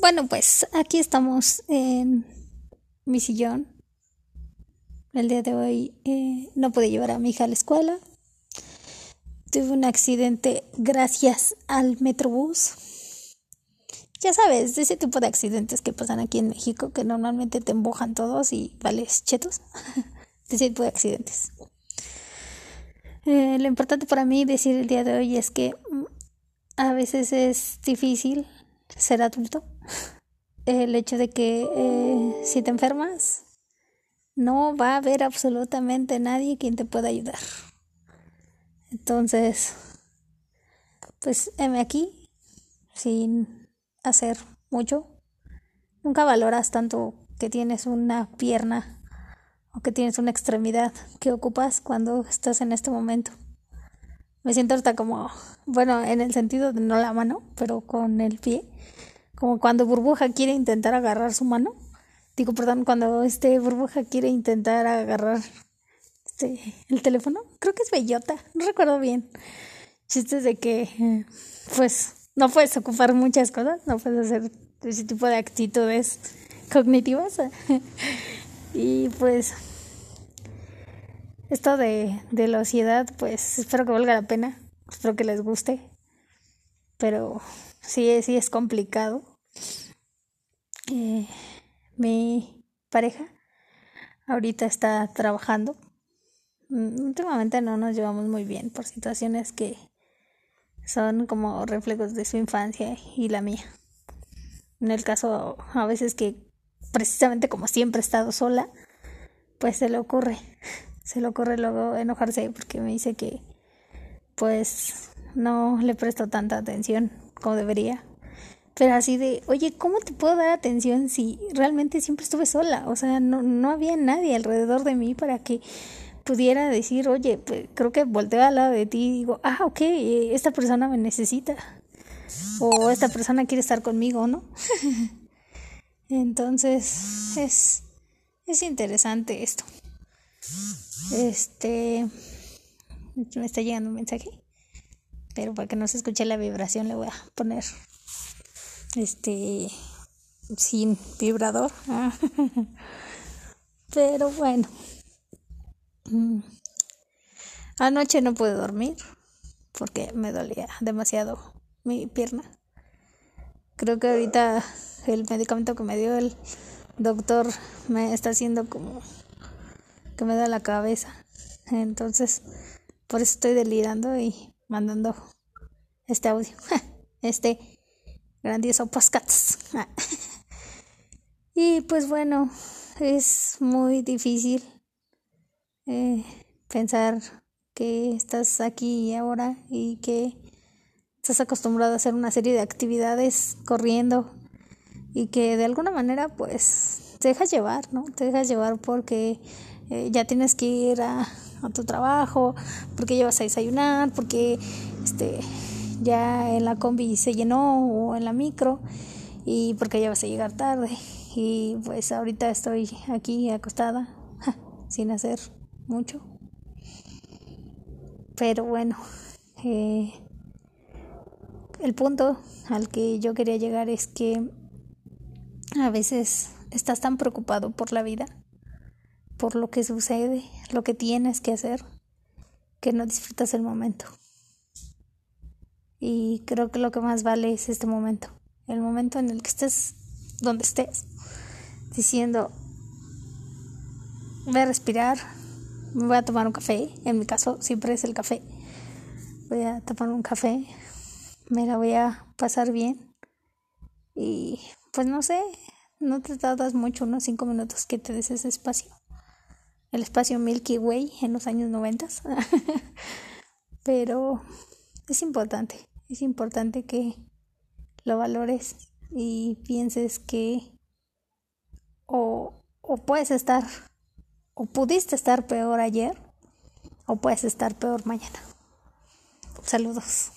Bueno, pues aquí estamos en mi sillón. El día de hoy eh, no pude llevar a mi hija a la escuela. Tuve un accidente gracias al Metrobús. Ya sabes, de ese tipo de accidentes que pasan aquí en México, que normalmente te embojan todos y vales chetos. de ese tipo de accidentes. Eh, lo importante para mí decir el día de hoy es que mm, a veces es difícil ser adulto. El hecho de que eh, si te enfermas, no va a haber absolutamente nadie quien te pueda ayudar. Entonces, pues heme aquí, sin hacer mucho. Nunca valoras tanto que tienes una pierna o que tienes una extremidad que ocupas cuando estás en este momento. Me siento hasta como, bueno, en el sentido de no la mano, pero con el pie. Como cuando Burbuja quiere intentar agarrar su mano. Digo, perdón, cuando este Burbuja quiere intentar agarrar este, el teléfono. Creo que es bellota, no recuerdo bien. Chistes de que, pues, no puedes ocupar muchas cosas, no puedes hacer ese tipo de actitudes cognitivas. y pues esto de, de la osidad, pues espero que valga la pena, espero que les guste, pero sí, sí es complicado. Eh, mi pareja ahorita está trabajando. Mm, últimamente no nos llevamos muy bien por situaciones que son como reflejos de su infancia y la mía. En el caso, a veces que precisamente como siempre he estado sola, pues se le ocurre se le ocurre luego enojarse porque me dice que pues no le presto tanta atención como debería. Pero así de, oye, ¿cómo te puedo dar atención si realmente siempre estuve sola? O sea, no, no había nadie alrededor de mí para que pudiera decir, oye, pues, creo que volteo al lado de ti y digo, ah, ok, esta persona me necesita. O esta persona quiere estar conmigo, ¿no? Entonces, es, es interesante esto. Este. Me está llegando un mensaje. Pero para que no se escuche la vibración, le voy a poner. Este. Sin vibrador. Pero bueno. Mm. Anoche no pude dormir. Porque me dolía demasiado mi pierna. Creo que ahorita el medicamento que me dio el doctor me está haciendo como que me da la cabeza. Entonces, por eso estoy delirando y mandando este audio, este grandioso podcast. y pues bueno, es muy difícil eh, pensar que estás aquí y ahora y que estás acostumbrado a hacer una serie de actividades corriendo y que de alguna manera pues te dejas llevar, ¿no? Te dejas llevar porque eh, ya tienes que ir a, tu trabajo, porque ya vas a desayunar, porque este, ya en la combi se llenó o en la micro y porque ya vas a llegar tarde. Y pues ahorita estoy aquí acostada sin hacer mucho. Pero bueno, eh, el punto al que yo quería llegar es que a veces estás tan preocupado por la vida por lo que sucede, lo que tienes que hacer, que no disfrutas el momento. Y creo que lo que más vale es este momento, el momento en el que estés donde estés, diciendo, voy a respirar, me voy a tomar un café, en mi caso siempre es el café, voy a tomar un café, me la voy a pasar bien y pues no sé, no te tardas mucho, unos cinco minutos que te des ese espacio el espacio Milky Way en los años 90. Pero es importante, es importante que lo valores y pienses que o, o puedes estar o pudiste estar peor ayer o puedes estar peor mañana. Saludos.